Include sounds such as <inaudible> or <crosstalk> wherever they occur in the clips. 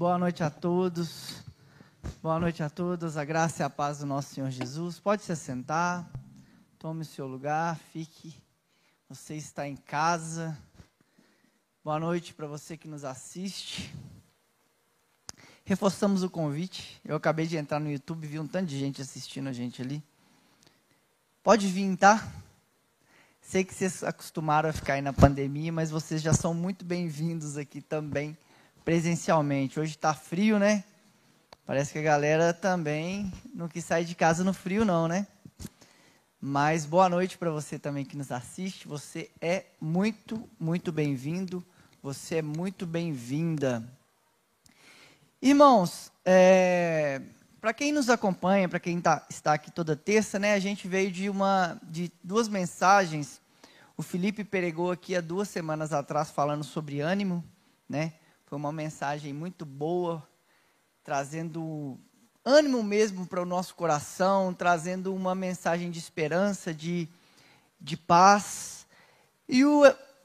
Boa noite a todos. Boa noite a todos. A graça e a paz do nosso Senhor Jesus. Pode se sentar. Tome o seu lugar. Fique. Você está em casa. Boa noite para você que nos assiste. Reforçamos o convite. Eu acabei de entrar no YouTube, vi um tanto de gente assistindo a gente ali. Pode vir, tá? Sei que vocês acostumaram a ficar aí na pandemia, mas vocês já são muito bem-vindos aqui também, presencialmente. Hoje está frio, né? Parece que a galera também não quis sair de casa no frio, não, né? Mas boa noite para você também que nos assiste. Você é muito, muito bem-vindo. Você é muito bem-vinda. Irmãos, é, para quem nos acompanha, para quem tá, está aqui toda terça, né, a gente veio de uma de duas mensagens. O Felipe pregou aqui há duas semanas atrás falando sobre ânimo, né? Foi uma mensagem muito boa, trazendo ânimo mesmo para o nosso coração, trazendo uma mensagem de esperança, de, de paz. E o,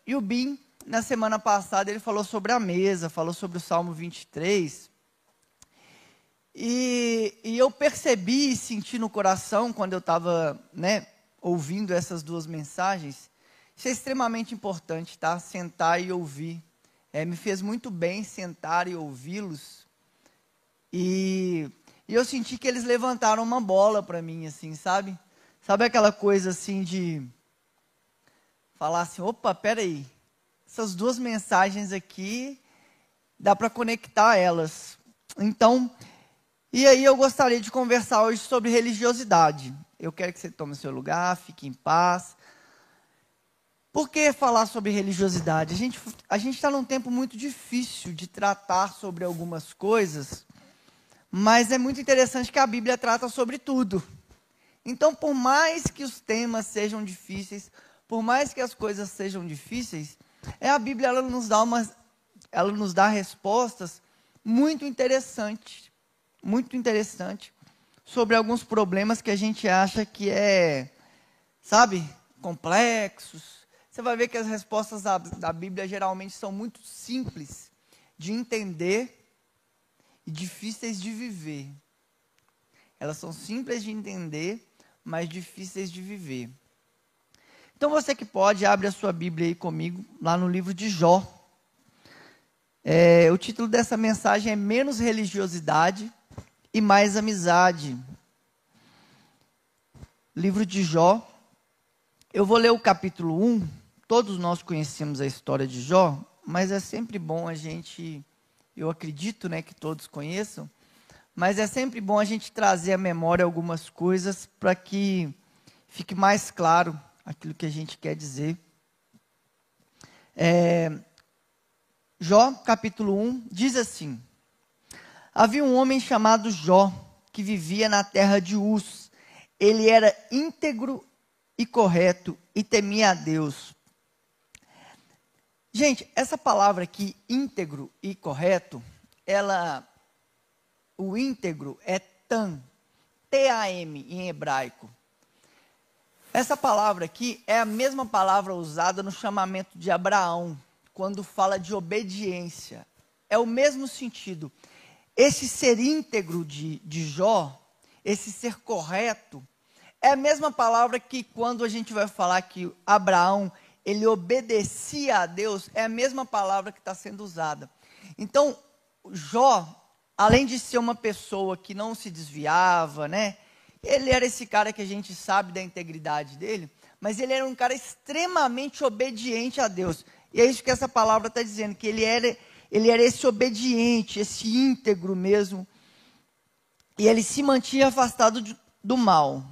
e o Bim, na semana passada, ele falou sobre a mesa, falou sobre o Salmo 23. E, e eu percebi e senti no coração, quando eu estava né, ouvindo essas duas mensagens, isso é extremamente importante, tá? Sentar e ouvir. É, me fez muito bem sentar e ouvi-los. E, e eu senti que eles levantaram uma bola para mim, assim, sabe? Sabe aquela coisa assim de falar assim, opa, peraí, essas duas mensagens aqui, dá para conectar elas. Então, e aí eu gostaria de conversar hoje sobre religiosidade. Eu quero que você tome seu lugar, fique em paz. Por que falar sobre religiosidade? A gente a está num tempo muito difícil de tratar sobre algumas coisas, mas é muito interessante que a Bíblia trata sobre tudo. Então, por mais que os temas sejam difíceis, por mais que as coisas sejam difíceis, é a Bíblia ela nos dá umas, ela nos dá respostas muito interessantes muito interessante sobre alguns problemas que a gente acha que é, sabe, complexos. Você vai ver que as respostas da, da Bíblia geralmente são muito simples de entender e difíceis de viver. Elas são simples de entender, mas difíceis de viver. Então você que pode, abre a sua Bíblia aí comigo, lá no livro de Jó. É, o título dessa mensagem é Menos Religiosidade e mais amizade. Livro de Jó. Eu vou ler o capítulo 1. Todos nós conhecemos a história de Jó, mas é sempre bom a gente, eu acredito, né, que todos conheçam, mas é sempre bom a gente trazer à memória algumas coisas para que fique mais claro aquilo que a gente quer dizer. É, Jó, capítulo 1, diz assim: Havia um homem chamado Jó, que vivia na terra de Uz. Ele era íntegro e correto e temia a Deus. Gente, essa palavra aqui, íntegro e correto, ela, o íntegro é tam, T-A-M em hebraico. Essa palavra aqui é a mesma palavra usada no chamamento de Abraão, quando fala de obediência. É o mesmo sentido. Esse ser íntegro de, de Jó, esse ser correto, é a mesma palavra que quando a gente vai falar que Abraão, ele obedecia a Deus, é a mesma palavra que está sendo usada. Então, Jó, além de ser uma pessoa que não se desviava, né? Ele era esse cara que a gente sabe da integridade dele, mas ele era um cara extremamente obediente a Deus. E é isso que essa palavra está dizendo, que ele era ele era esse obediente, esse íntegro mesmo. E ele se mantinha afastado de, do mal.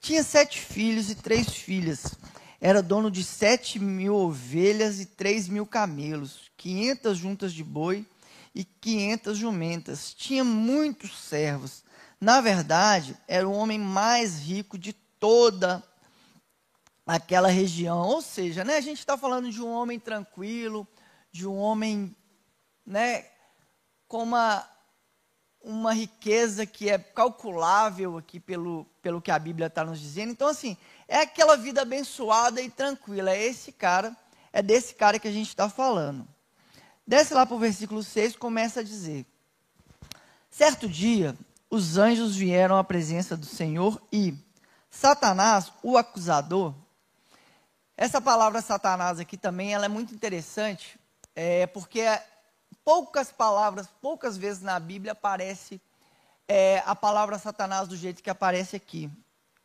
Tinha sete filhos e três filhas. Era dono de sete mil ovelhas e três mil camelos, quinhentas juntas de boi e quinhentas jumentas. Tinha muitos servos. Na verdade, era o homem mais rico de toda aquela região. Ou seja, né, a gente está falando de um homem tranquilo, de um homem né, com uma, uma riqueza que é calculável aqui pelo, pelo que a Bíblia está nos dizendo. Então, assim, é aquela vida abençoada e tranquila. É esse cara, é desse cara que a gente está falando. Desce lá para o versículo 6, começa a dizer: Certo dia, os anjos vieram à presença do Senhor e Satanás, o acusador, essa palavra Satanás aqui também ela é muito interessante, é, porque poucas palavras, poucas vezes na Bíblia aparece é, a palavra Satanás do jeito que aparece aqui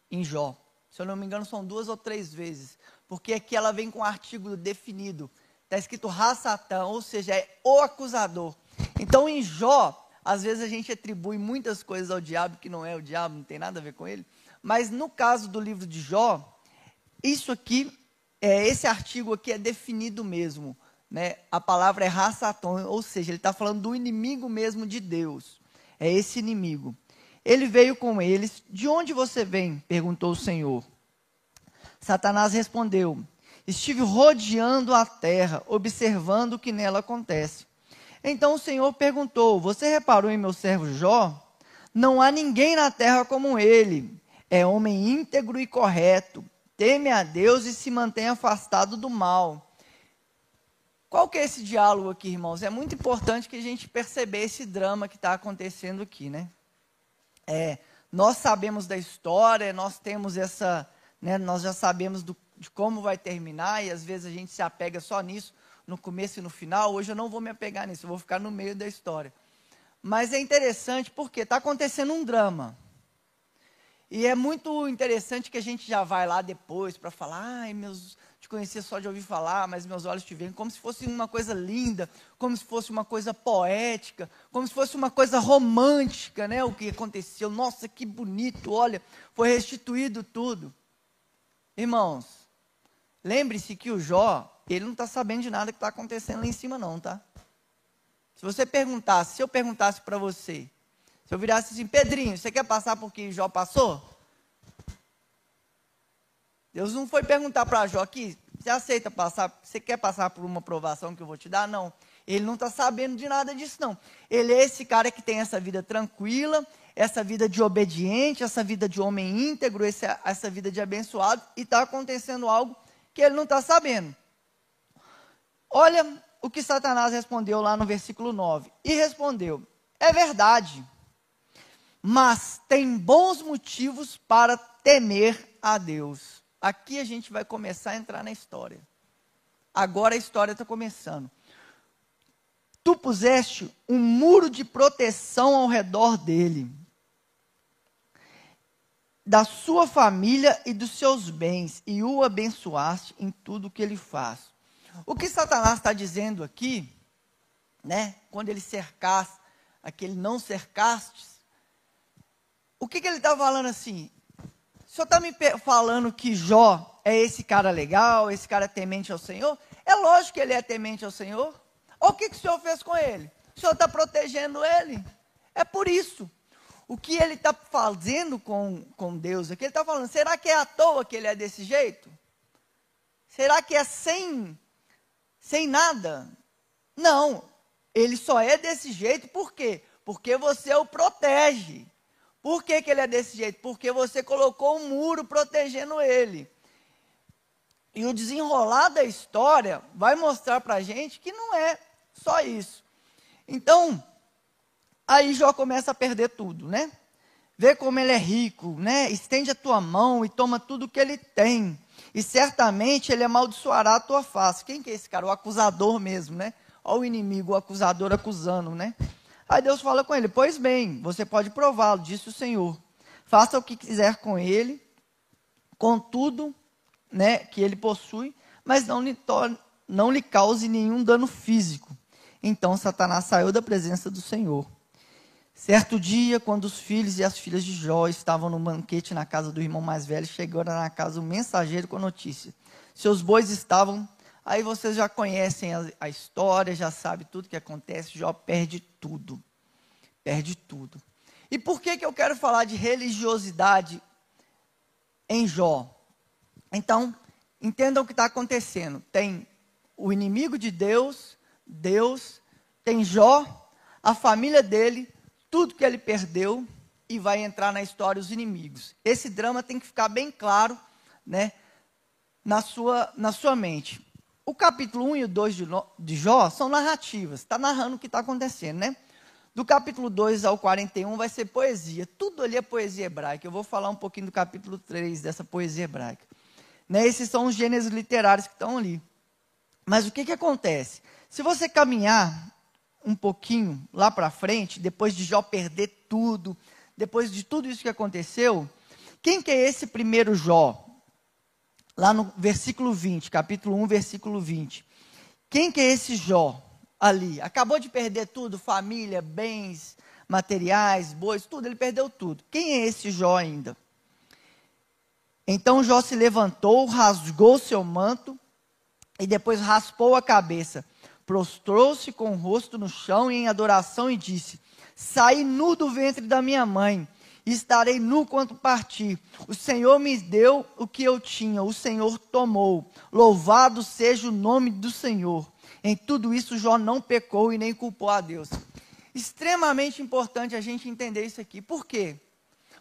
em Jó. Se eu não me engano, são duas ou três vezes, porque aqui ela vem com um artigo definido. Está escrito Ra-Satã, ou seja, é o acusador. Então, em Jó, às vezes a gente atribui muitas coisas ao diabo que não é o diabo, não tem nada a ver com ele. Mas no caso do livro de Jó, isso aqui, é, esse artigo aqui é definido mesmo. Né? A palavra é Ra-Satã, ou seja, ele está falando do inimigo mesmo de Deus. É esse inimigo. Ele veio com eles. De onde você vem? perguntou o Senhor. Satanás respondeu: Estive rodeando a terra, observando o que nela acontece. Então o Senhor perguntou: Você reparou em meu servo Jó? Não há ninguém na terra como ele. É homem íntegro e correto. Teme a Deus e se mantém afastado do mal. Qual que é esse diálogo aqui, irmãos? É muito importante que a gente perceba esse drama que está acontecendo aqui, né? É, nós sabemos da história, nós temos essa, né, nós já sabemos do, de como vai terminar, e às vezes a gente se apega só nisso, no começo e no final. Hoje eu não vou me apegar nisso, eu vou ficar no meio da história. Mas é interessante porque está acontecendo um drama. E é muito interessante que a gente já vai lá depois para falar, ai, meus, te conhecia só de ouvir falar, mas meus olhos te veem, como se fosse uma coisa linda, como se fosse uma coisa poética, como se fosse uma coisa romântica, né? O que aconteceu, nossa, que bonito, olha, foi restituído tudo. Irmãos, Lembre-se que o Jó, ele não está sabendo de nada que está acontecendo lá em cima, não, tá? Se você perguntasse, se eu perguntasse para você, se eu virasse assim, Pedrinho, você quer passar por que Jó passou? Deus não foi perguntar para Jó aqui, você aceita passar, você quer passar por uma provação que eu vou te dar? Não. Ele não está sabendo de nada disso, não. Ele é esse cara que tem essa vida tranquila, essa vida de obediente, essa vida de homem íntegro, essa, essa vida de abençoado, e está acontecendo algo que ele não está sabendo. Olha o que Satanás respondeu lá no versículo 9. E respondeu: É verdade, mas tem bons motivos para temer a Deus. Aqui a gente vai começar a entrar na história. Agora a história está começando. Tu puseste um muro de proteção ao redor dele da sua família e dos seus bens, e o abençoaste em tudo que ele faz. O que Satanás está dizendo aqui, né, quando ele cercasse, aquele não cercaste, o que, que ele está falando assim? O senhor está me falando que Jó é esse cara legal, esse cara temente ao Senhor? É lógico que ele é temente ao Senhor. Olha o que, que o senhor fez com ele. O senhor está protegendo ele. É por isso o que ele está fazendo com, com Deus aqui, ele está falando, será que é à toa que ele é desse jeito? Será que é sem, sem nada? Não, ele só é desse jeito, por quê? Porque você o protege. Por que, que ele é desse jeito? Porque você colocou um muro protegendo ele. E o desenrolar da história vai mostrar para a gente que não é só isso. Então, Aí Jó começa a perder tudo, né? Vê como ele é rico, né? Estende a tua mão e toma tudo que ele tem. E certamente ele amaldiçoará a tua face. Quem que é esse cara? O acusador mesmo, né? Olha o inimigo, o acusador acusando, né? Aí Deus fala com ele: Pois bem, você pode prová-lo, disse o Senhor. Faça o que quiser com ele, com tudo né, que ele possui, mas não lhe, não lhe cause nenhum dano físico. Então Satanás saiu da presença do Senhor. Certo dia, quando os filhos e as filhas de Jó estavam no banquete na casa do irmão mais velho, chegou na casa um mensageiro com a notícia. Seus bois estavam. Aí vocês já conhecem a, a história, já sabe tudo que acontece. Jó perde tudo. Perde tudo. E por que, que eu quero falar de religiosidade em Jó? Então, entendam o que está acontecendo. Tem o inimigo de Deus, Deus, tem Jó, a família dele, tudo que ele perdeu e vai entrar na história os inimigos. Esse drama tem que ficar bem claro, né, na sua, na sua mente. O capítulo 1 e o 2 de, Jó são narrativas, está narrando o que está acontecendo, né? Do capítulo 2 ao 41 vai ser poesia, tudo ali é poesia hebraica. Eu vou falar um pouquinho do capítulo 3 dessa poesia hebraica. Né? Esses são os gêneros literários que estão ali. Mas o que, que acontece? Se você caminhar um pouquinho lá para frente, depois de Jó perder tudo, depois de tudo isso que aconteceu, quem que é esse primeiro Jó? Lá no versículo 20, capítulo 1, versículo 20. Quem que é esse Jó ali? Acabou de perder tudo, família, bens, materiais, bois, tudo, ele perdeu tudo. Quem é esse Jó ainda? Então Jó se levantou, rasgou seu manto e depois raspou a cabeça. Prostrou-se com o rosto no chão em adoração e disse: Saí nu do ventre da minha mãe, estarei nu quando partir. O Senhor me deu o que eu tinha, o Senhor tomou. Louvado seja o nome do Senhor. Em tudo isso, Jó não pecou e nem culpou a Deus. Extremamente importante a gente entender isso aqui. Por quê?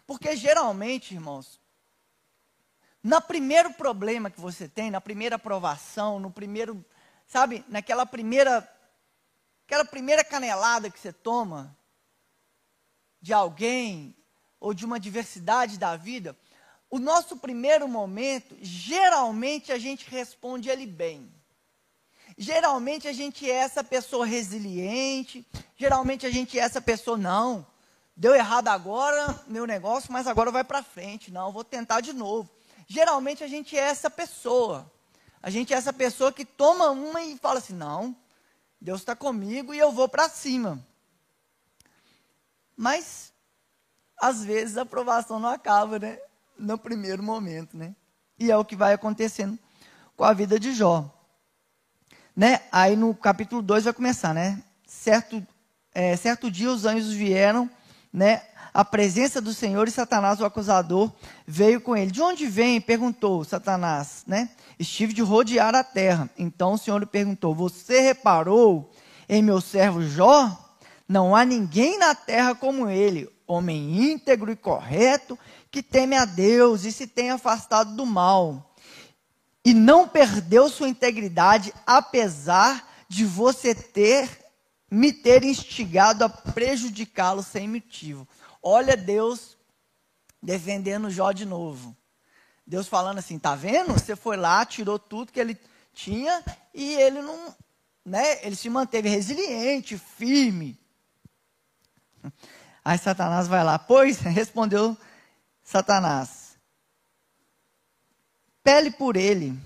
Porque geralmente, irmãos, no primeiro problema que você tem, na primeira aprovação, no primeiro, sabe, naquela primeira, aquela primeira canelada que você toma de alguém ou de uma diversidade da vida, o nosso primeiro momento, geralmente a gente responde ele bem. Geralmente a gente é essa pessoa resiliente, geralmente a gente é essa pessoa, não, deu errado agora meu negócio, mas agora vai para frente, não, vou tentar de novo geralmente a gente é essa pessoa. A gente é essa pessoa que toma uma e fala assim: não, Deus está comigo e eu vou para cima. Mas, às vezes, a aprovação não acaba, né? No primeiro momento, né? E é o que vai acontecendo com a vida de Jó. Né? Aí no capítulo 2 vai começar, né? Certo, é, certo dia os anjos vieram, né? a presença do Senhor e Satanás, o acusador, veio com ele. De onde vem? perguntou Satanás, né? Estive de rodear a terra. Então o Senhor lhe perguntou: Você reparou em meu servo Jó? Não há ninguém na terra como ele, homem íntegro e correto, que teme a Deus e se tem afastado do mal. E não perdeu sua integridade, apesar de você ter me ter instigado a prejudicá-lo sem motivo. Olha Deus defendendo Jó de novo. Deus falando assim, tá vendo? Você foi lá, tirou tudo que ele tinha e ele não, né? Ele se manteve resiliente, firme. Aí Satanás vai lá, pois <laughs> respondeu Satanás: Pele por ele,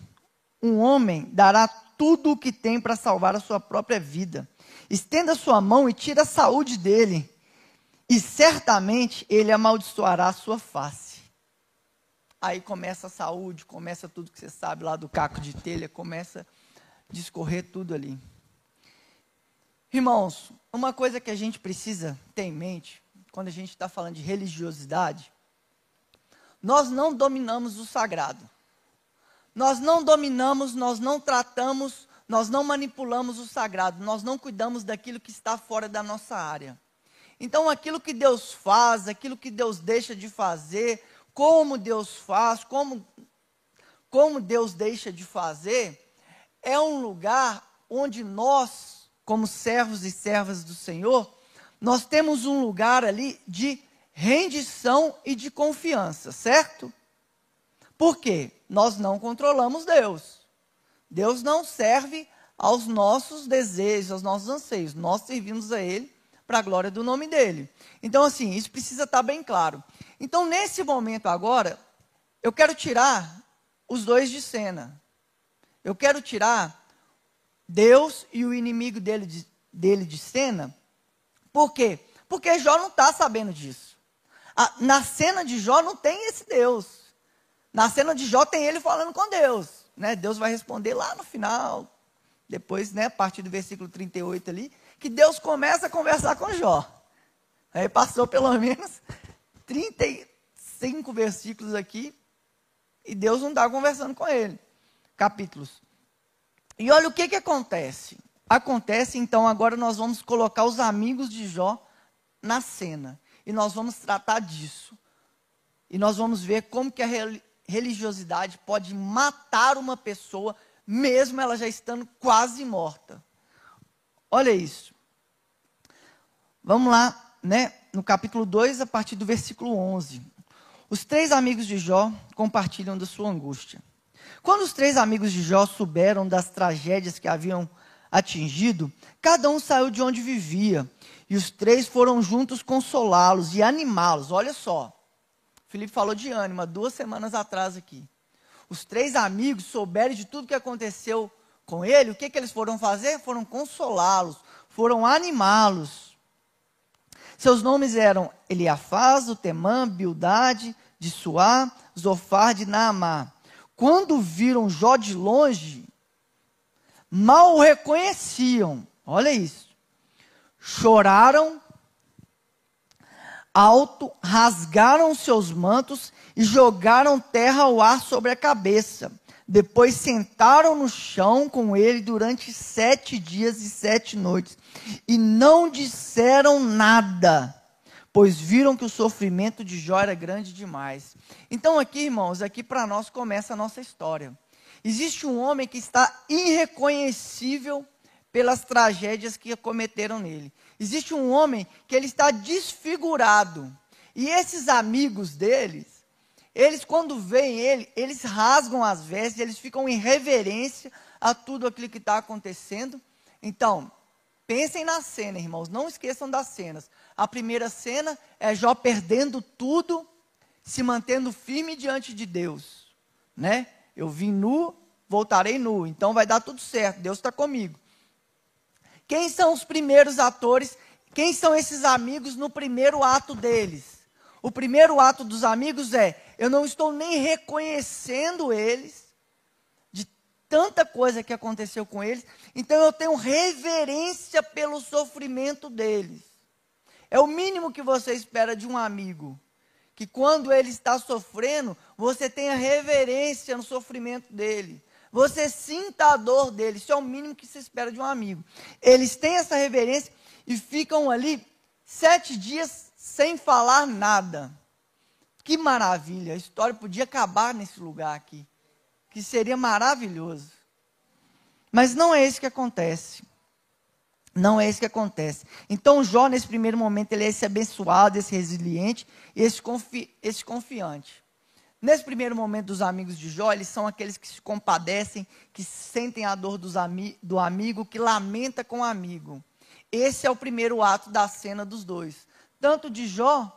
um homem dará tudo o que tem para salvar a sua própria vida. Estenda sua mão e tira a saúde dele e certamente ele amaldiçoará a sua face. Aí começa a saúde, começa tudo que você sabe lá do caco de telha, começa a discorrer tudo ali. Irmãos, uma coisa que a gente precisa ter em mente, quando a gente está falando de religiosidade, nós não dominamos o sagrado. Nós não dominamos, nós não tratamos, nós não manipulamos o sagrado, nós não cuidamos daquilo que está fora da nossa área. Então, aquilo que Deus faz, aquilo que Deus deixa de fazer, como Deus faz, como, como Deus deixa de fazer, é um lugar onde nós, como servos e servas do Senhor, nós temos um lugar ali de rendição e de confiança, certo? Por quê? Nós não controlamos Deus. Deus não serve aos nossos desejos, aos nossos anseios. Nós servimos a Ele para a glória do nome dele. Então, assim, isso precisa estar bem claro. Então, nesse momento agora, eu quero tirar os dois de cena. Eu quero tirar Deus e o inimigo dele de, dele de cena. Por quê? Porque Jó não está sabendo disso. A, na cena de Jó não tem esse Deus. Na cena de Jó tem ele falando com Deus. Né? Deus vai responder lá no final. Depois, né, a partir do versículo 38 ali, que Deus começa a conversar com Jó. Aí passou pelo menos 35 versículos aqui e Deus não está conversando com ele. Capítulos. E olha o que, que acontece. Acontece, então, agora nós vamos colocar os amigos de Jó na cena. E nós vamos tratar disso. E nós vamos ver como que a religiosidade pode matar uma pessoa mesmo ela já estando quase morta. Olha isso. Vamos lá, né? No capítulo 2, a partir do versículo 11. Os três amigos de Jó compartilham da sua angústia. Quando os três amigos de Jó souberam das tragédias que haviam atingido, cada um saiu de onde vivia, e os três foram juntos consolá-los e animá-los. Olha só, Felipe falou de ânimo duas semanas atrás aqui. Os três amigos souberam de tudo que aconteceu com ele, o que, que eles foram fazer? Foram consolá-los, foram animá-los. Seus nomes eram Eliafaz, o Temã, Bildade, de Suá, Zofar de Naamá. Quando viram Jó de longe, mal o reconheciam. Olha isso. Choraram alto, rasgaram seus mantos e jogaram terra ao ar sobre a cabeça. Depois sentaram no chão com ele durante sete dias e sete noites e não disseram nada, pois viram que o sofrimento de Jó era grande demais. Então, aqui, irmãos, aqui para nós começa a nossa história. Existe um homem que está irreconhecível pelas tragédias que cometeram nele. Existe um homem que ele está desfigurado. E esses amigos deles, eles quando veem ele, eles rasgam as vestes, eles ficam em reverência a tudo aquilo que está acontecendo. Então, pensem na cena, irmãos, não esqueçam das cenas. A primeira cena é Jó perdendo tudo, se mantendo firme diante de Deus, né? Eu vim nu, voltarei nu, então vai dar tudo certo, Deus está comigo. Quem são os primeiros atores? Quem são esses amigos no primeiro ato deles? O primeiro ato dos amigos é: eu não estou nem reconhecendo eles, de tanta coisa que aconteceu com eles, então eu tenho reverência pelo sofrimento deles. É o mínimo que você espera de um amigo. Que quando ele está sofrendo, você tenha reverência no sofrimento dele. Você sinta a dor dele. Isso é o mínimo que se espera de um amigo. Eles têm essa reverência e ficam ali sete dias sem falar nada. Que maravilha! A história podia acabar nesse lugar aqui. Que seria maravilhoso. Mas não é isso que acontece. Não é isso que acontece. Então, Jó, nesse primeiro momento, ele é esse abençoado, esse resiliente, esse, confi esse confiante. Nesse primeiro momento dos amigos de Jó, eles são aqueles que se compadecem, que sentem a dor ami do amigo, que lamenta com o amigo. Esse é o primeiro ato da cena dos dois tanto de Jó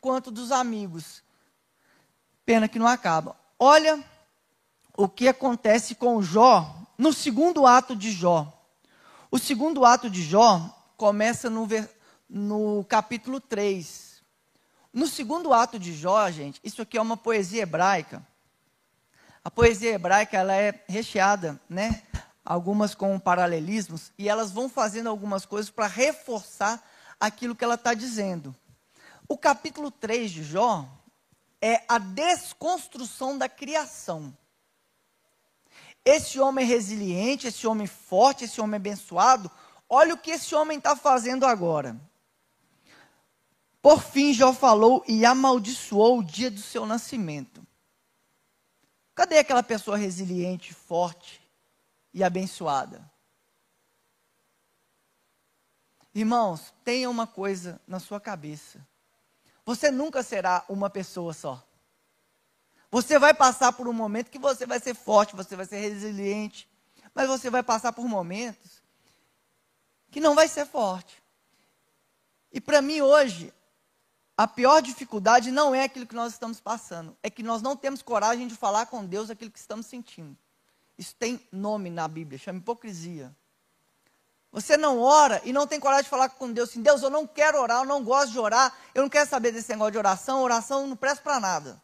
quanto dos amigos. Pena que não acaba. Olha o que acontece com Jó no segundo ato de Jó. O segundo ato de Jó começa no, no capítulo 3. No segundo ato de Jó, gente, isso aqui é uma poesia hebraica. A poesia hebraica ela é recheada, né? Algumas com paralelismos e elas vão fazendo algumas coisas para reforçar aquilo que ela está dizendo. O capítulo 3 de Jó é a desconstrução da criação. Esse homem resiliente, esse homem forte, esse homem abençoado, olha o que esse homem está fazendo agora. Por fim, Jó falou e amaldiçoou o dia do seu nascimento. Cadê aquela pessoa resiliente, forte e abençoada? Irmãos, tenha uma coisa na sua cabeça. Você nunca será uma pessoa só. Você vai passar por um momento que você vai ser forte, você vai ser resiliente, mas você vai passar por momentos que não vai ser forte. E para mim hoje, a pior dificuldade não é aquilo que nós estamos passando, é que nós não temos coragem de falar com Deus aquilo que estamos sentindo. Isso tem nome na Bíblia, chama hipocrisia. Você não ora e não tem coragem de falar com Deus assim: Deus, eu não quero orar, eu não gosto de orar, eu não quero saber desse negócio de oração, oração não presta para nada.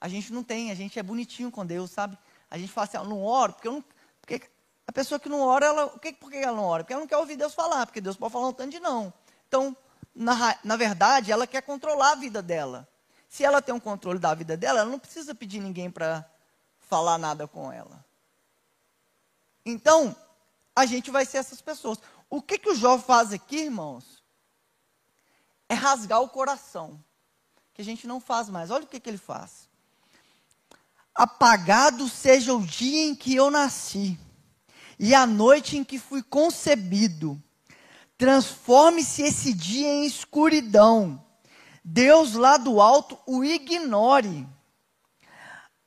A gente não tem, a gente é bonitinho com Deus, sabe? A gente fala assim: eu não oro, porque eu não. Porque a pessoa que não ora, ela, por que, por que ela não ora? Porque ela não quer ouvir Deus falar, porque Deus pode falar um tanto de não. Então, na, na verdade, ela quer controlar a vida dela. Se ela tem um controle da vida dela, ela não precisa pedir ninguém para falar nada com ela. Então, a gente vai ser essas pessoas. O que, que o Jó faz aqui, irmãos? É rasgar o coração. Que a gente não faz mais. Olha o que, que ele faz. Apagado seja o dia em que eu nasci e a noite em que fui concebido. Transforme-se esse dia em escuridão. Deus lá do alto o ignore.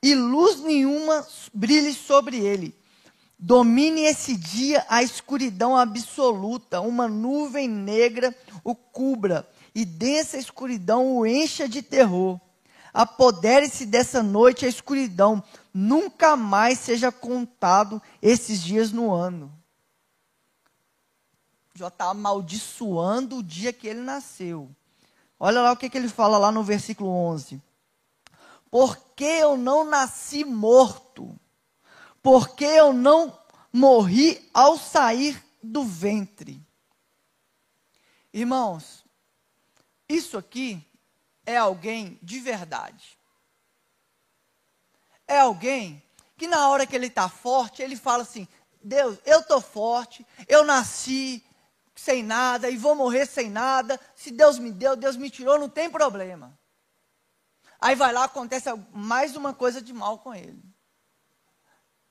E luz nenhuma brilhe sobre ele. Domine esse dia a escuridão absoluta, uma nuvem negra o cubra, e densa escuridão o encha de terror. Apodere-se dessa noite a escuridão, nunca mais seja contado esses dias no ano. Já está amaldiçoando o dia que ele nasceu. Olha lá o que, que ele fala lá no versículo 11. Porque eu não nasci morto porque eu não morri ao sair do ventre. Irmãos, isso aqui é alguém de verdade. É alguém que na hora que ele está forte, ele fala assim: Deus, eu estou forte, eu nasci sem nada e vou morrer sem nada. Se Deus me deu, Deus me tirou, não tem problema. Aí vai lá, acontece mais uma coisa de mal com ele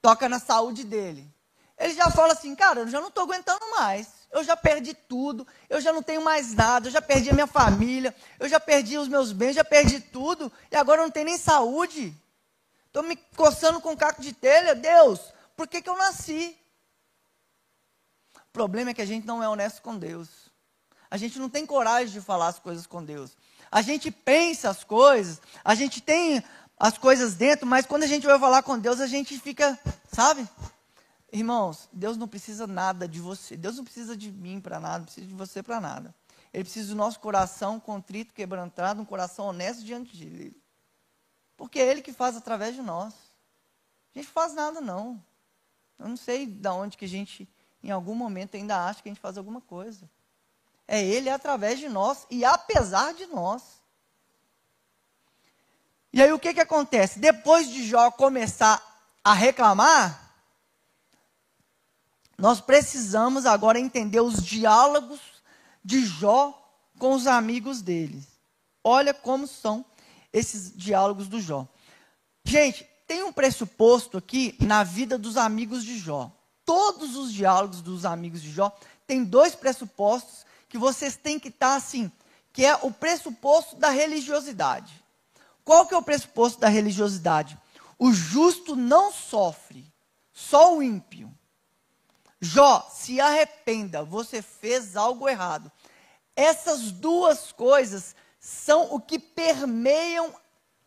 toca na saúde dele. Ele já fala assim, cara, eu já não estou aguentando mais. Eu já perdi tudo, eu já não tenho mais nada, eu já perdi a minha família, eu já perdi os meus bens, já perdi tudo, e agora eu não tenho nem saúde. Estou me coçando com caco de telha. Deus, por que, que eu nasci? O problema é que a gente não é honesto com Deus. A gente não tem coragem de falar as coisas com Deus. A gente pensa as coisas, a gente tem as coisas dentro, mas quando a gente vai falar com Deus, a gente fica, sabe? Irmãos, Deus não precisa nada de você. Deus não precisa de mim para nada, não precisa de você para nada. Ele precisa do nosso coração contrito, quebrantado, um coração honesto diante dele. Porque é Ele que faz através de nós. A gente faz nada, não. Eu não sei de onde que a gente, em algum momento, ainda acha que a gente faz alguma coisa. É Ele através de nós e apesar de nós. E aí o que, que acontece? Depois de Jó começar a reclamar, nós precisamos agora entender os diálogos de Jó com os amigos dele. Olha como são esses diálogos do Jó. Gente, tem um pressuposto aqui na vida dos amigos de Jó. Todos os diálogos dos amigos de Jó têm dois pressupostos que vocês têm que estar assim, que é o pressuposto da religiosidade. Qual que é o pressuposto da religiosidade? O justo não sofre, só o ímpio. Jó, se arrependa, você fez algo errado. Essas duas coisas são o que permeiam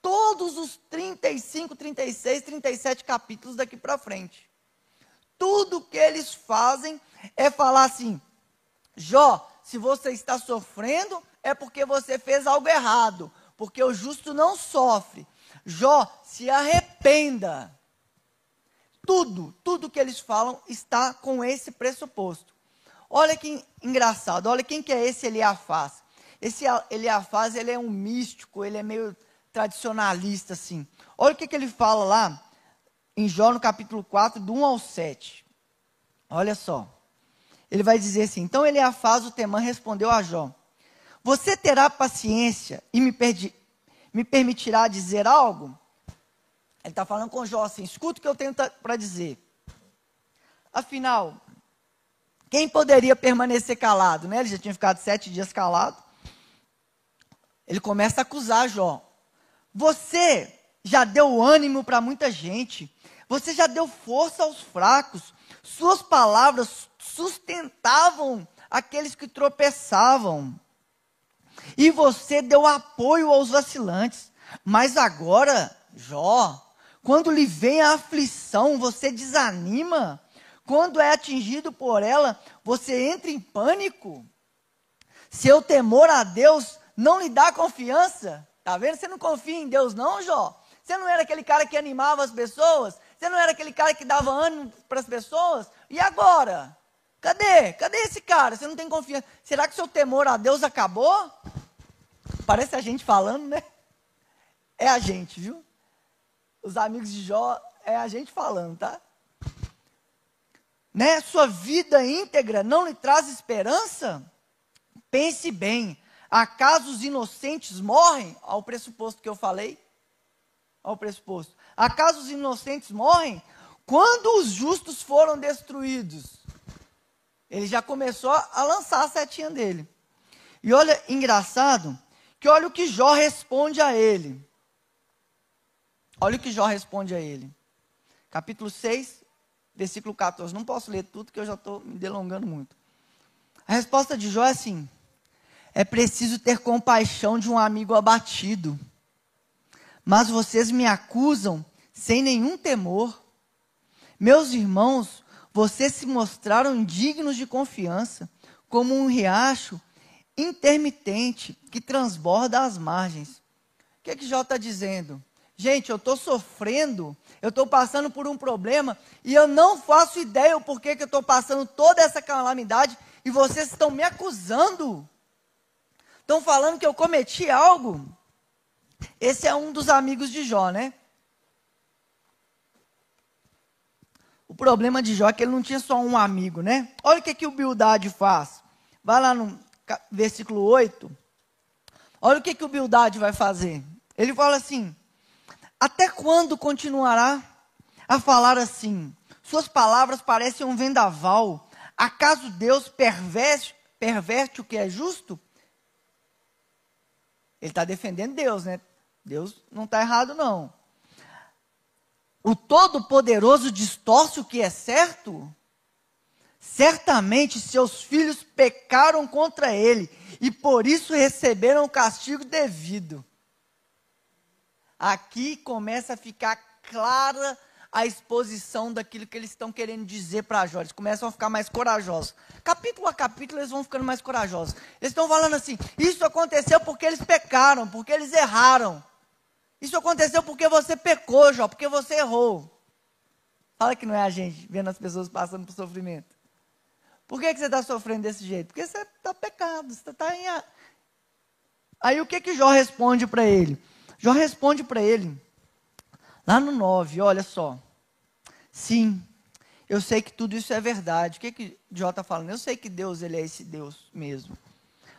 todos os 35, 36, 37 capítulos daqui para frente. Tudo que eles fazem é falar assim: Jó, se você está sofrendo, é porque você fez algo errado porque o justo não sofre. Jó, se arrependa. Tudo, tudo que eles falam está com esse pressuposto. Olha que engraçado, olha quem que é esse Eliafaz. Esse Eliafaz, ele é um místico, ele é meio tradicionalista, assim. Olha o que, que ele fala lá, em Jó, no capítulo 4, do 1 ao 7. Olha só. Ele vai dizer assim, então Eliafaz, o Temã, respondeu a Jó, você terá paciência e me, perdi, me permitirá dizer algo? Ele está falando com Jó assim: escuta o que eu tenho para dizer. Afinal, quem poderia permanecer calado? Né? Ele já tinha ficado sete dias calado. Ele começa a acusar Jó. Você já deu ânimo para muita gente. Você já deu força aos fracos. Suas palavras sustentavam aqueles que tropeçavam. E você deu apoio aos vacilantes. Mas agora, Jó, quando lhe vem a aflição, você desanima. Quando é atingido por ela, você entra em pânico. Seu temor a Deus não lhe dá confiança. Tá vendo? Você não confia em Deus, não, Jó? Você não era aquele cara que animava as pessoas? Você não era aquele cara que dava ânimo para as pessoas? E agora? Cadê? Cadê esse cara? Você não tem confiança. Será que seu temor a Deus acabou? Parece a gente falando, né? É a gente, viu? Os amigos de Jó é a gente falando, tá? Né? Sua vida íntegra não lhe traz esperança? Pense bem. Acaso os inocentes morrem? Ao pressuposto que eu falei? Ao pressuposto. Acaso os inocentes morrem? Quando os justos foram destruídos? Ele já começou a lançar a setinha dele. E olha, engraçado, que olha o que Jó responde a ele. Olha o que Jó responde a ele. Capítulo 6, versículo 14. Não posso ler tudo, que eu já estou me delongando muito. A resposta de Jó é assim: É preciso ter compaixão de um amigo abatido. Mas vocês me acusam sem nenhum temor. Meus irmãos, vocês se mostraram dignos de confiança, como um riacho intermitente que transborda as margens. O que é que Jó está dizendo? Gente, eu estou sofrendo, eu estou passando por um problema e eu não faço ideia o porquê que eu estou passando toda essa calamidade e vocês estão me acusando. Estão falando que eu cometi algo. Esse é um dos amigos de Jó, né? O problema de Jó é que ele não tinha só um amigo, né? Olha o que, que o Bildade faz. Vai lá no versículo 8. Olha o que, que o Bildade vai fazer. Ele fala assim: Até quando continuará a falar assim? Suas palavras parecem um vendaval. Acaso Deus perverte, perverte o que é justo? Ele está defendendo Deus, né? Deus não está errado, não. O Todo-Poderoso distorce o que é certo? Certamente seus filhos pecaram contra ele e por isso receberam o castigo devido. Aqui começa a ficar clara a exposição daquilo que eles estão querendo dizer para Jó. Eles começam a ficar mais corajosos. Capítulo a capítulo, eles vão ficando mais corajosos. Eles estão falando assim: isso aconteceu porque eles pecaram, porque eles erraram. Isso aconteceu porque você pecou, Jó, porque você errou. Fala que não é a gente vendo as pessoas passando por sofrimento. Por que, que você está sofrendo desse jeito? Porque você está pecado, você está em. Aí o que que Jó responde para ele? Jó responde para ele, lá no 9, olha só. Sim, eu sei que tudo isso é verdade. O que, que Jó está falando? Eu sei que Deus ele é esse Deus mesmo.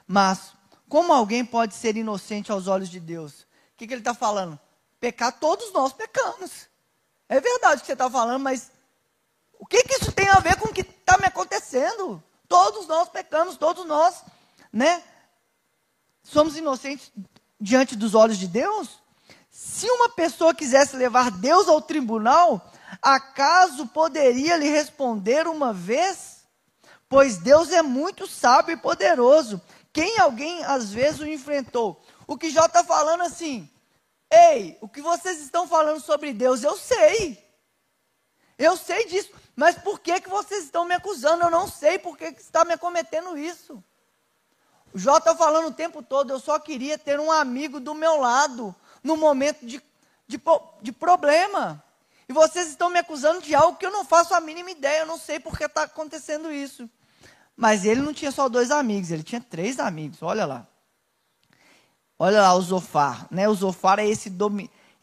Mas, como alguém pode ser inocente aos olhos de Deus? O que, que ele está falando? Pecar, todos nós pecamos. É verdade o que você está falando, mas o que, que isso tem a ver com o que está me acontecendo? Todos nós pecamos, todos nós, né? Somos inocentes diante dos olhos de Deus? Se uma pessoa quisesse levar Deus ao tribunal, acaso poderia lhe responder uma vez? Pois Deus é muito sábio e poderoso. Quem alguém às vezes o enfrentou? O que Jó está falando assim, ei, o que vocês estão falando sobre Deus, eu sei. Eu sei disso, mas por que, que vocês estão me acusando? Eu não sei por que, que está me acometendo isso. O Jó está falando o tempo todo, eu só queria ter um amigo do meu lado, no momento de, de, de problema. E vocês estão me acusando de algo que eu não faço a mínima ideia, eu não sei por que está acontecendo isso. Mas ele não tinha só dois amigos, ele tinha três amigos, olha lá. Olha lá o Zofar, né? O Zofar é esse,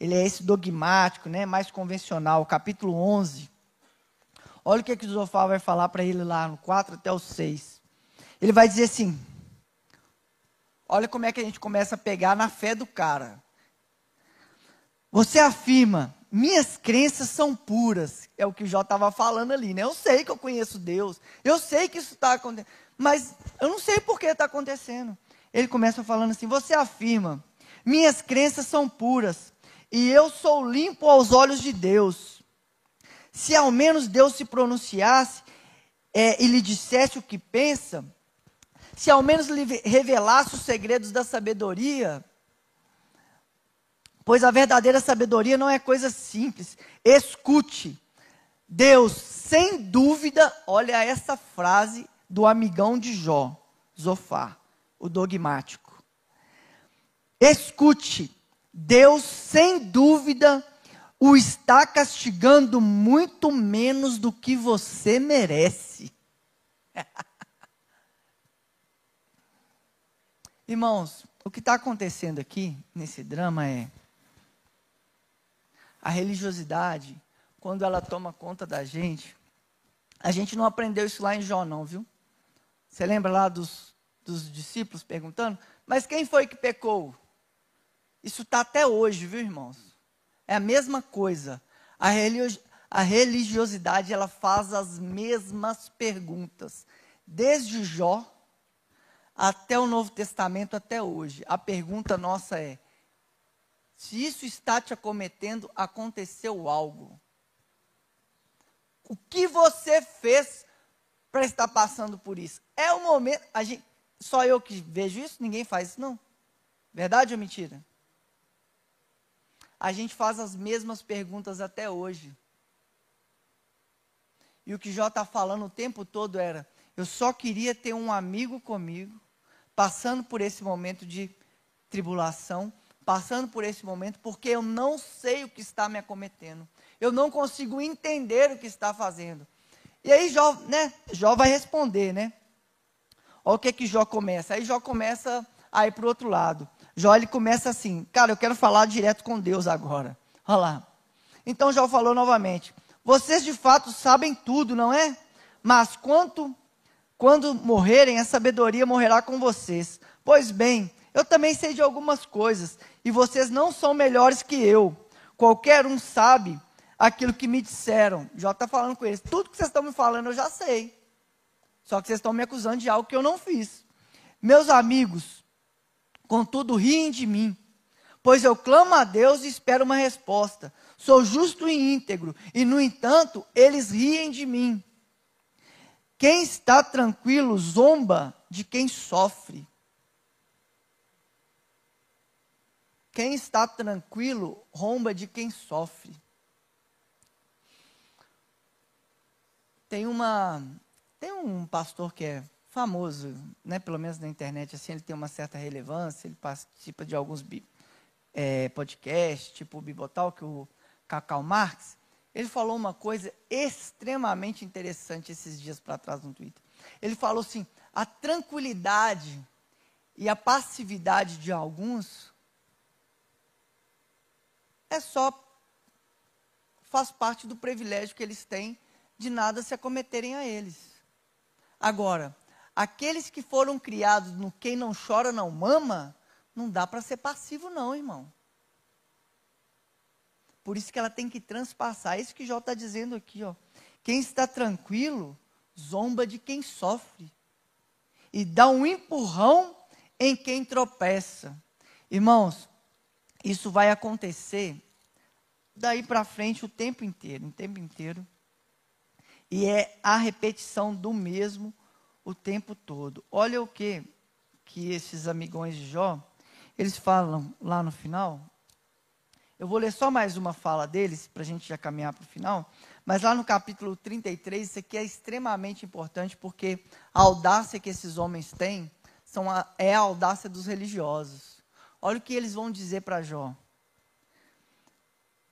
ele é esse dogmático, né? Mais convencional, capítulo 11. Olha o que, que o Zofar vai falar para ele lá no 4 até o 6. Ele vai dizer assim: Olha como é que a gente começa a pegar na fé do cara. Você afirma, minhas crenças são puras. É o que o Jó estava falando ali, né? Eu sei que eu conheço Deus, eu sei que isso está acontecendo, mas eu não sei por que está acontecendo. Ele começa falando assim: Você afirma, minhas crenças são puras, e eu sou limpo aos olhos de Deus. Se ao menos Deus se pronunciasse é, e lhe dissesse o que pensa, se ao menos lhe revelasse os segredos da sabedoria, Pois a verdadeira sabedoria não é coisa simples. Escute. Deus, sem dúvida, olha essa frase do amigão de Jó, Zofar, o dogmático. Escute. Deus, sem dúvida, o está castigando muito menos do que você merece. <laughs> Irmãos, o que está acontecendo aqui nesse drama é a religiosidade, quando ela toma conta da gente, a gente não aprendeu isso lá em Jó, não, viu? Você lembra lá dos, dos discípulos perguntando? Mas quem foi que pecou? Isso está até hoje, viu, irmãos? É a mesma coisa. A, a religiosidade ela faz as mesmas perguntas, desde Jó até o Novo Testamento até hoje. A pergunta nossa é: se isso está te acometendo, aconteceu algo. O que você fez para estar passando por isso? É o momento. A gente, só eu que vejo isso? Ninguém faz isso, não. Verdade ou mentira? A gente faz as mesmas perguntas até hoje. E o que Jó está falando o tempo todo era: eu só queria ter um amigo comigo, passando por esse momento de tribulação, passando por esse momento, porque eu não sei o que está me acometendo. Eu não consigo entender o que está fazendo. E aí Jó, né? Jó vai responder, né? Olha o que que Jó começa. Aí Jó começa a ir para o outro lado. Jó ele começa assim, cara, eu quero falar direto com Deus agora. Olha lá. Então Jó falou novamente: Vocês de fato sabem tudo, não é? Mas quanto quando morrerem, a sabedoria morrerá com vocês. Pois bem, eu também sei de algumas coisas, e vocês não são melhores que eu. Qualquer um sabe aquilo que me disseram. Jó está falando com eles. Tudo que vocês estão me falando eu já sei. Só que vocês estão me acusando de algo que eu não fiz. Meus amigos, contudo, riem de mim, pois eu clamo a Deus e espero uma resposta. Sou justo e íntegro, e no entanto, eles riem de mim. Quem está tranquilo zomba de quem sofre. Quem está tranquilo romba de quem sofre. Tem uma tem um pastor que é famoso, né, pelo menos na internet, assim, ele tem uma certa relevância, ele participa de alguns é, podcasts, tipo o Bibotal, que o Cacau Marx, ele falou uma coisa extremamente interessante esses dias para trás no Twitter. Ele falou assim: a tranquilidade e a passividade de alguns é só faz parte do privilégio que eles têm de nada se acometerem a eles. Agora, aqueles que foram criados no quem não chora não mama, não dá para ser passivo não, irmão. Por isso que ela tem que transpassar. É isso que Jó está dizendo aqui. Ó. Quem está tranquilo, zomba de quem sofre. E dá um empurrão em quem tropeça. Irmãos, isso vai acontecer daí para frente o tempo inteiro, o tempo inteiro. E é a repetição do mesmo o tempo todo. Olha o que que esses amigões de Jó, eles falam lá no final, eu vou ler só mais uma fala deles, para a gente já caminhar para o final. Mas lá no capítulo 33, isso aqui é extremamente importante, porque a audácia que esses homens têm são a, é a audácia dos religiosos. Olha o que eles vão dizer para Jó.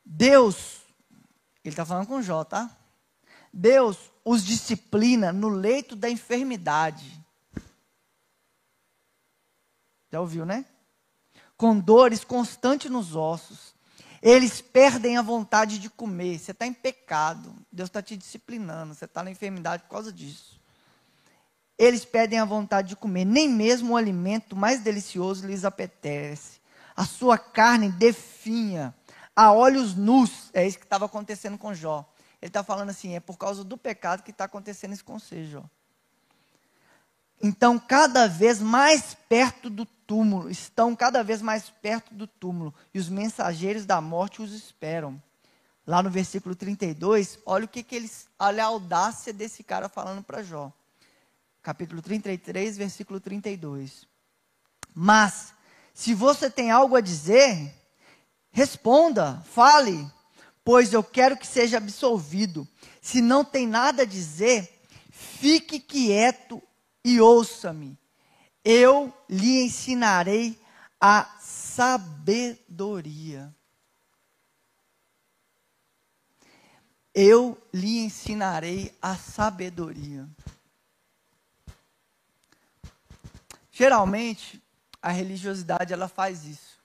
Deus, ele está falando com Jó, tá? Deus os disciplina no leito da enfermidade. Já ouviu, né? Com dores constantes nos ossos eles perdem a vontade de comer. Você está em pecado. Deus está te disciplinando. Você está na enfermidade por causa disso. Eles perdem a vontade de comer. Nem mesmo o alimento mais delicioso lhes apetece. A sua carne definha. A olhos nus. É isso que estava acontecendo com Jó. Ele está falando assim: é por causa do pecado que está acontecendo isso com você, Jó. Então, cada vez mais perto do túmulo, estão cada vez mais perto do túmulo, e os mensageiros da morte os esperam. Lá no versículo 32, olha o que, que eles, olha a audácia desse cara falando para Jó. Capítulo 33, versículo 32. Mas, se você tem algo a dizer, responda, fale, pois eu quero que seja absolvido. Se não tem nada a dizer, fique quieto e ouça-me eu lhe ensinarei a sabedoria. Eu lhe ensinarei a sabedoria. Geralmente, a religiosidade ela faz isso.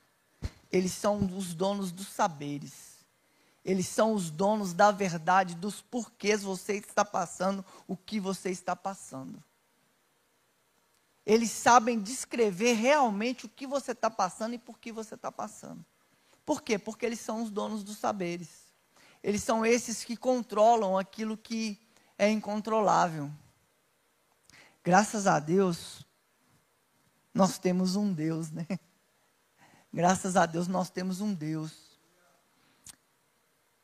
Eles são os donos dos saberes. Eles são os donos da verdade, dos porquês você está passando o que você está passando eles sabem descrever realmente o que você está passando e por que você está passando. Por quê? Porque eles são os donos dos saberes. Eles são esses que controlam aquilo que é incontrolável. Graças a Deus, nós temos um Deus, né? Graças a Deus, nós temos um Deus.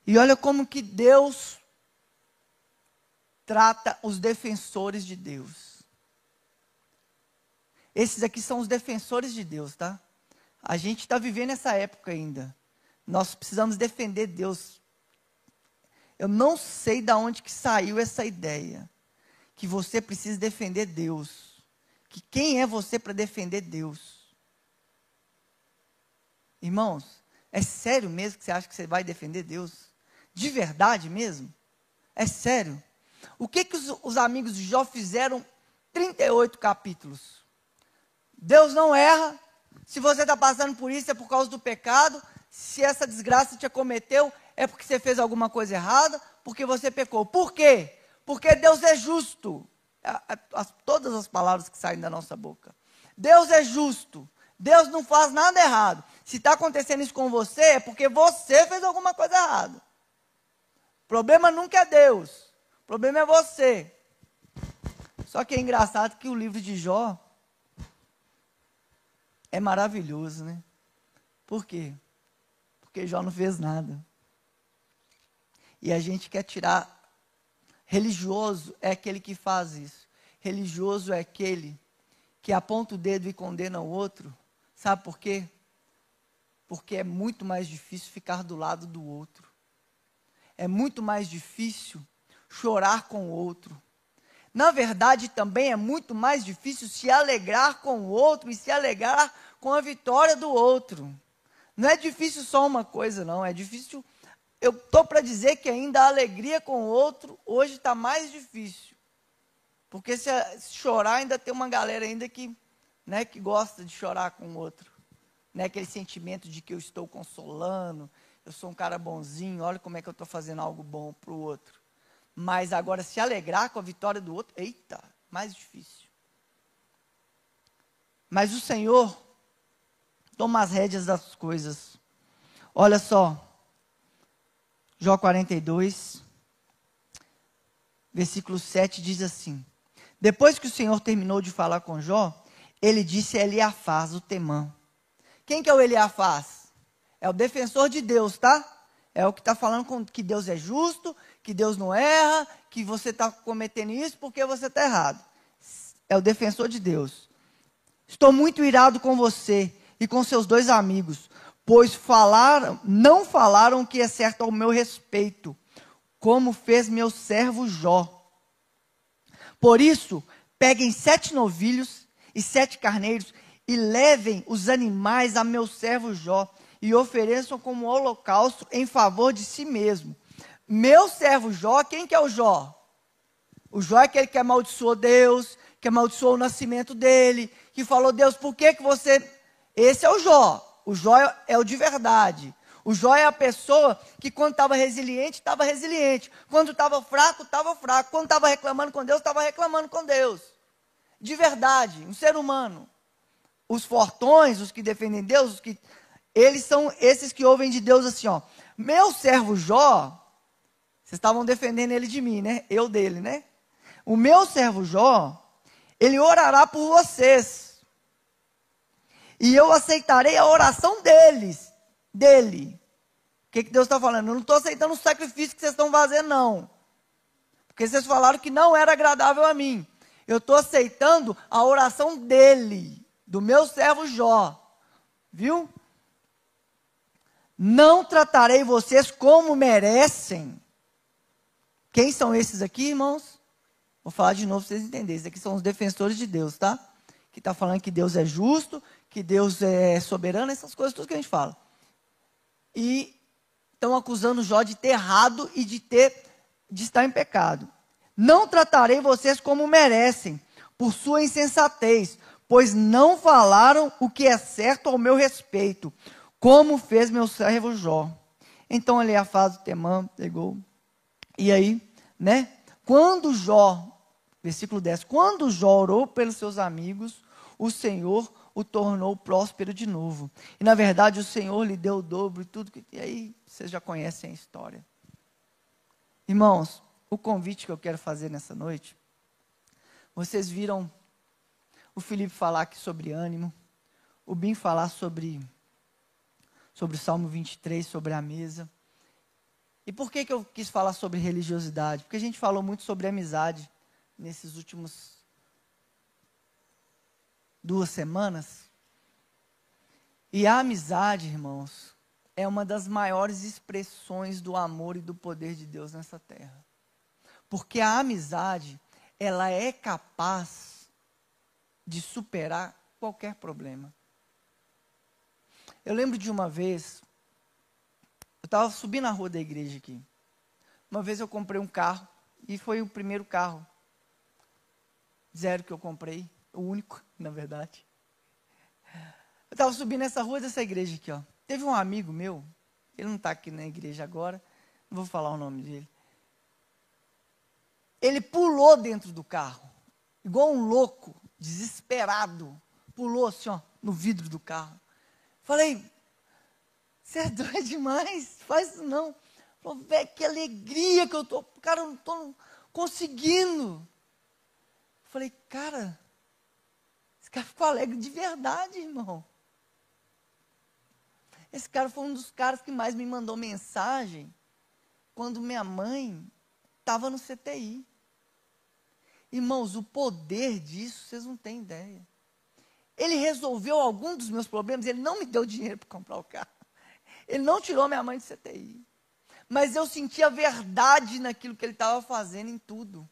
E olha como que Deus trata os defensores de Deus. Esses aqui são os defensores de Deus, tá? A gente está vivendo essa época ainda. Nós precisamos defender Deus. Eu não sei de onde que saiu essa ideia que você precisa defender Deus. Que quem é você para defender Deus? Irmãos, é sério mesmo que você acha que você vai defender Deus? De verdade mesmo? É sério? O que, que os, os amigos de Jó fizeram 38 capítulos? Deus não erra, se você está passando por isso, é por causa do pecado. Se essa desgraça te acometeu, é porque você fez alguma coisa errada, porque você pecou. Por quê? Porque Deus é justo. As, todas as palavras que saem da nossa boca. Deus é justo. Deus não faz nada errado. Se está acontecendo isso com você, é porque você fez alguma coisa errada. O problema nunca é Deus. O problema é você. Só que é engraçado que o livro de Jó é maravilhoso, né? Por quê? Porque Jó não fez nada. E a gente quer tirar. Religioso é aquele que faz isso. Religioso é aquele que aponta o dedo e condena o outro. Sabe por quê? Porque é muito mais difícil ficar do lado do outro. É muito mais difícil chorar com o outro. Na verdade, também é muito mais difícil se alegrar com o outro e se alegrar com a vitória do outro. Não é difícil só uma coisa, não. É difícil. Eu estou para dizer que ainda a alegria com o outro hoje está mais difícil. Porque se, chorar, ainda tem uma galera ainda que, né, que gosta de chorar com o outro. Né, aquele sentimento de que eu estou consolando, eu sou um cara bonzinho, olha como é que eu estou fazendo algo bom para o outro. Mas agora, se alegrar com a vitória do outro, eita, mais difícil. Mas o Senhor toma as rédeas das coisas. Olha só, Jó 42, versículo 7 diz assim: Depois que o Senhor terminou de falar com Jó, ele disse a Eliafaz, o temã. Quem que é o Eliafaz? É o defensor de Deus, tá? É o que está falando com, que Deus é justo, que Deus não erra, que você está cometendo isso porque você está errado. É o defensor de Deus. Estou muito irado com você e com seus dois amigos, pois falaram, não falaram o que é certo ao meu respeito, como fez meu servo Jó. Por isso, peguem sete novilhos e sete carneiros e levem os animais a meu servo Jó e ofereçam como holocausto em favor de si mesmo. Meu servo Jó, quem que é o Jó? O Jó é aquele que amaldiçoou Deus, que amaldiçoou o nascimento dele, que falou, Deus, por que, que você. Esse é o Jó. O Jó é, é o de verdade. O Jó é a pessoa que, quando estava resiliente, estava resiliente. Quando estava fraco, estava fraco. Quando estava reclamando com Deus, estava reclamando com Deus. De verdade, um ser humano. Os fortões, os que defendem Deus, os que eles são esses que ouvem de Deus assim, ó. Meu servo Jó, vocês estavam defendendo ele de mim, né? Eu dele, né? O meu servo Jó, ele orará por vocês. E eu aceitarei a oração deles, dele. O que, que Deus está falando? Eu não estou aceitando o sacrifício que vocês estão fazendo, não. Porque vocês falaram que não era agradável a mim. Eu estou aceitando a oração dele, do meu servo Jó. Viu? Não tratarei vocês como merecem. Quem são esses aqui, irmãos? Vou falar de novo para vocês entenderem. Esses aqui são os defensores de Deus, tá? Que está falando que Deus é justo, que Deus é soberano, essas coisas tudo que a gente fala. E estão acusando Jó de ter errado e de ter de estar em pecado. Não tratarei vocês como merecem, por sua insensatez, pois não falaram o que é certo ao meu respeito como fez meu servo Jó. Então Eleafaz, o Temã, pegou. E aí, né? Quando Jó, versículo 10, quando Jó orou pelos seus amigos, o Senhor o tornou próspero de novo. E na verdade o Senhor lhe deu o dobro e tudo que. E aí vocês já conhecem a história. Irmãos, o convite que eu quero fazer nessa noite. Vocês viram o Felipe falar aqui sobre ânimo, o Bim falar sobre sobre o Salmo 23, sobre a mesa. E por que, que eu quis falar sobre religiosidade? Porque a gente falou muito sobre amizade nesses últimos duas semanas. E a amizade, irmãos, é uma das maiores expressões do amor e do poder de Deus nessa terra. Porque a amizade, ela é capaz de superar qualquer problema. Eu lembro de uma vez, estava subindo a rua da igreja aqui. Uma vez eu comprei um carro, e foi o primeiro carro zero que eu comprei, o único, na verdade. Eu estava subindo essa rua dessa igreja aqui, ó. Teve um amigo meu, ele não está aqui na igreja agora, não vou falar o nome dele. Ele pulou dentro do carro, igual um louco, desesperado. Pulou assim, ó, no vidro do carro. Falei, você é doido demais, faz isso não. Falei, velho, que alegria que eu tô, cara, eu não estou conseguindo. Falei, cara, esse cara ficou alegre de verdade, irmão. Esse cara foi um dos caras que mais me mandou mensagem quando minha mãe estava no CTI. Irmãos, o poder disso, vocês não têm ideia. Ele resolveu algum dos meus problemas, ele não me deu dinheiro para comprar o carro. Ele não tirou minha mãe de CTI. Mas eu sentia verdade naquilo que ele estava fazendo em tudo.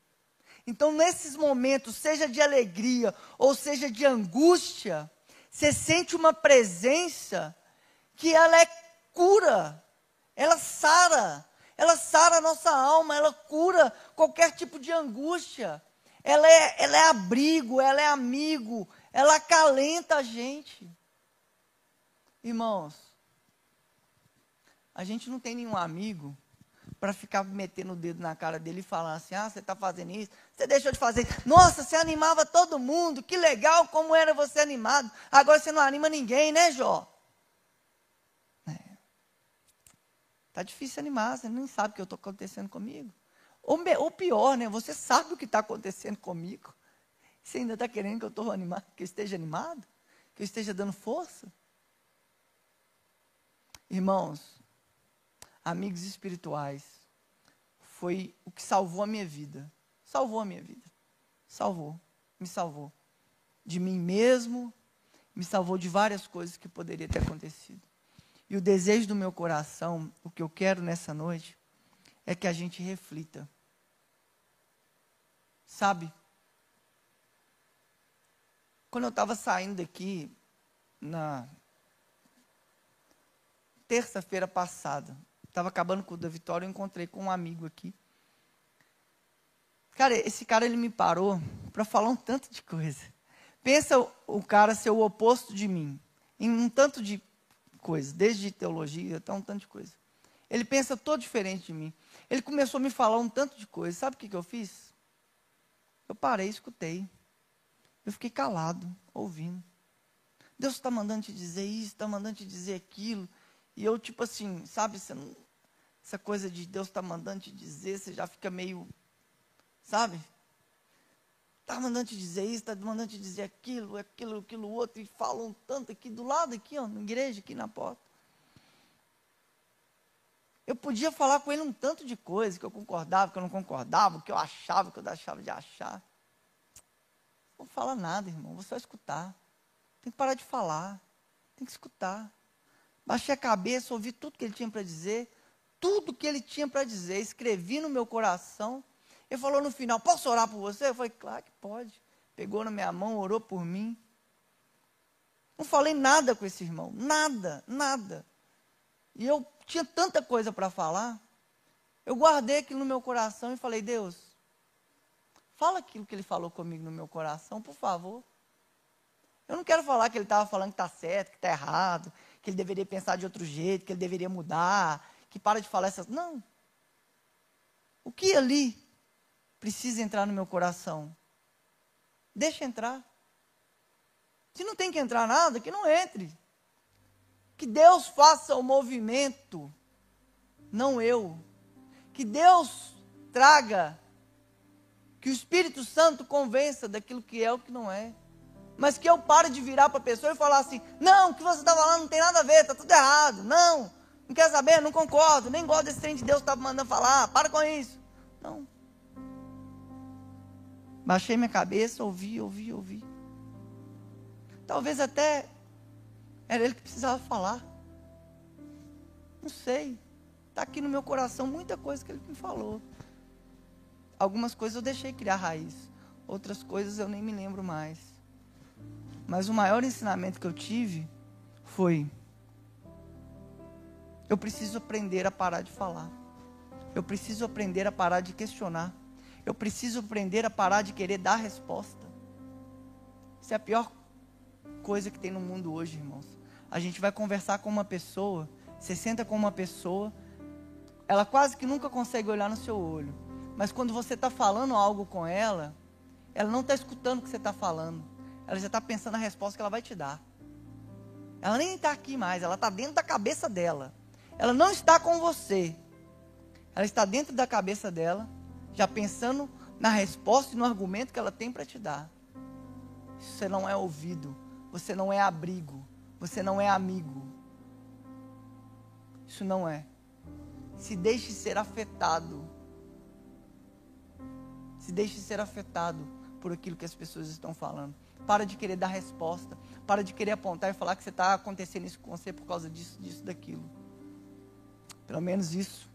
Então, nesses momentos, seja de alegria ou seja de angústia, você sente uma presença que ela é cura, ela sara, ela sara a nossa alma, ela cura qualquer tipo de angústia. Ela é, ela é abrigo, ela é amigo, ela acalenta a gente. Irmãos, a gente não tem nenhum amigo para ficar metendo o dedo na cara dele e falar assim: ah, você está fazendo isso, você deixou de fazer. Nossa, você animava todo mundo, que legal como era você animado. Agora você não anima ninguém, né, Jó? Está difícil animar, você nem sabe o que está acontecendo comigo. Ou, ou, pior, né? Você sabe o que está acontecendo comigo. Você ainda está querendo que eu, tô animado, que eu esteja animado? Que eu esteja dando força? Irmãos, amigos espirituais, foi o que salvou a minha vida. Salvou a minha vida. Salvou. Me salvou. De mim mesmo, me salvou de várias coisas que poderia ter acontecido. E o desejo do meu coração, o que eu quero nessa noite, é que a gente reflita. Sabe? Quando eu estava saindo daqui, na terça-feira passada, estava acabando com o da Vitória, eu encontrei com um amigo aqui. Cara, esse cara ele me parou para falar um tanto de coisa. Pensa o cara ser o oposto de mim, em um tanto de coisas, desde teologia até um tanto de coisa. Ele pensa todo diferente de mim. Ele começou a me falar um tanto de coisa. Sabe o que, que eu fiz? Eu parei, escutei. Eu fiquei calado, ouvindo. Deus está mandando te dizer isso, está mandando te dizer aquilo. E eu, tipo assim, sabe, não, essa coisa de Deus está mandando te dizer, você já fica meio, sabe? Está mandando te dizer isso, está mandando te dizer aquilo, aquilo, aquilo outro, e falam tanto aqui do lado, aqui, ó, na igreja, aqui na porta. Eu podia falar com ele um tanto de coisa, que eu concordava, que eu não concordava, que eu achava, que eu deixava de achar. Não fala nada, irmão, você vai escutar. Tem que parar de falar, tem que escutar. Baixei a cabeça, ouvi tudo que ele tinha para dizer, tudo que ele tinha para dizer, escrevi no meu coração ele falou no final: Posso orar por você? Eu falei: Claro que pode. Pegou na minha mão, orou por mim. Não falei nada com esse irmão, nada, nada. E eu tinha tanta coisa para falar. Eu guardei aquilo no meu coração e falei: Deus, fala aquilo que ele falou comigo no meu coração, por favor. Eu não quero falar que ele estava falando que está certo, que está errado, que ele deveria pensar de outro jeito, que ele deveria mudar, que para de falar essas. Não. O que ali precisa entrar no meu coração. Deixa entrar. Se não tem que entrar nada, que não entre. Que Deus faça o movimento, não eu. Que Deus traga, que o Espírito Santo convença daquilo que é o que não é. Mas que eu pare de virar para a pessoa e falar assim: não, o que você está falando não tem nada a ver, está tudo errado. Não, não quer saber, não concordo, nem gosto desse trem de Deus que está mandando falar, para com isso. Não. Baixei minha cabeça, ouvi, ouvi, ouvi. Talvez até era ele que precisava falar. Não sei. Está aqui no meu coração muita coisa que ele me falou. Algumas coisas eu deixei criar raiz. Outras coisas eu nem me lembro mais. Mas o maior ensinamento que eu tive foi: eu preciso aprender a parar de falar. Eu preciso aprender a parar de questionar. Eu preciso aprender a parar de querer dar resposta. Isso é a pior coisa que tem no mundo hoje, irmãos. A gente vai conversar com uma pessoa, você senta com uma pessoa, ela quase que nunca consegue olhar no seu olho. Mas quando você está falando algo com ela, ela não está escutando o que você está falando. Ela já está pensando na resposta que ela vai te dar. Ela nem está aqui mais, ela está dentro da cabeça dela. Ela não está com você. Ela está dentro da cabeça dela, já pensando na resposta e no argumento que ela tem para te dar. Você não é ouvido, você não é abrigo, você não é amigo. Isso não é. Se deixe ser afetado. Se deixe ser afetado por aquilo que as pessoas estão falando. Para de querer dar resposta. Para de querer apontar e falar que você está acontecendo isso com você por causa disso, disso, daquilo. Pelo menos isso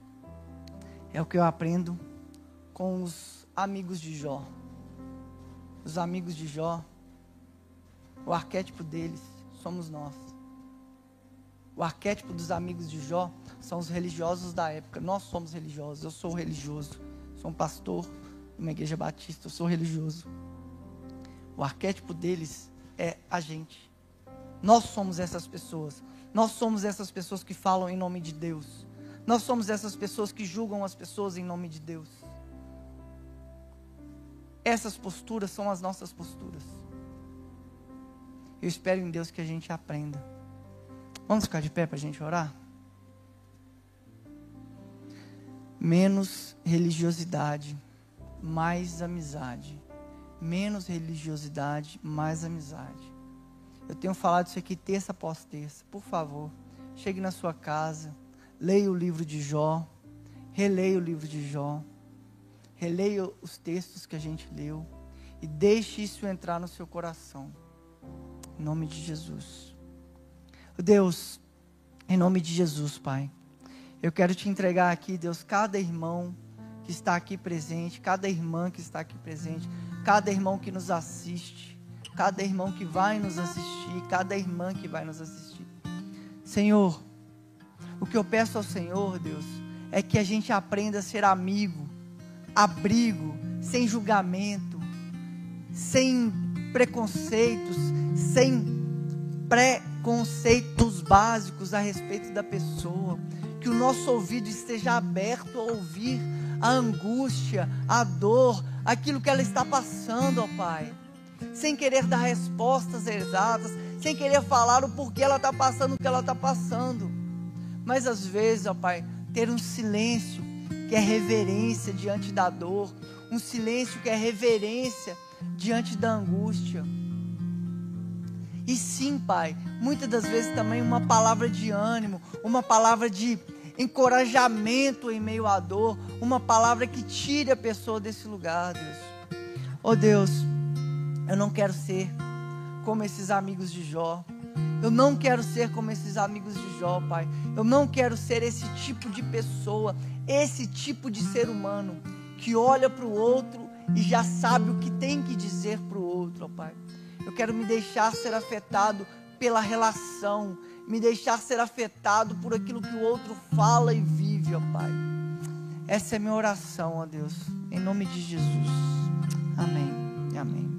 é o que eu aprendo com os amigos de Jó. Os amigos de Jó o arquétipo deles somos nós. O arquétipo dos amigos de Jó são os religiosos da época. Nós somos religiosos. Eu sou religioso. Sou um pastor de uma igreja batista. Eu sou religioso. O arquétipo deles é a gente. Nós somos essas pessoas. Nós somos essas pessoas que falam em nome de Deus. Nós somos essas pessoas que julgam as pessoas em nome de Deus. Essas posturas são as nossas posturas. Eu espero em Deus que a gente aprenda. Vamos ficar de pé para a gente orar? Menos religiosidade, mais amizade. Menos religiosidade, mais amizade. Eu tenho falado isso aqui terça após terça. Por favor, chegue na sua casa, leia o livro de Jó, releia o livro de Jó, releia os textos que a gente leu e deixe isso entrar no seu coração. Em nome de Jesus. Deus, em nome de Jesus, Pai. Eu quero te entregar aqui, Deus, cada irmão que está aqui presente, cada irmã que está aqui presente, cada irmão que nos assiste, cada irmão que vai nos assistir, cada irmã que vai nos assistir. Senhor, o que eu peço ao Senhor, Deus, é que a gente aprenda a ser amigo, abrigo, sem julgamento, sem preconceitos, sem preconceitos básicos a respeito da pessoa. Que o nosso ouvido esteja aberto a ouvir a angústia, a dor, aquilo que ela está passando, ó Pai. Sem querer dar respostas exatas, sem querer falar o porquê ela está passando o que ela está passando. Mas às vezes, ó Pai, ter um silêncio que é reverência diante da dor, um silêncio que é reverência diante da angústia. E sim, Pai, muitas das vezes também uma palavra de ânimo, uma palavra de encorajamento em meio à dor, uma palavra que tire a pessoa desse lugar, Deus. Oh Deus, eu não quero ser como esses amigos de Jó. Eu não quero ser como esses amigos de Jó, Pai. Eu não quero ser esse tipo de pessoa, esse tipo de ser humano que olha para o outro e já sabe o que tem que dizer para o outro, Pai. Eu quero me deixar ser afetado pela relação, me deixar ser afetado por aquilo que o outro fala e vive, ó Pai. Essa é minha oração, ó Deus, em nome de Jesus. Amém. Amém.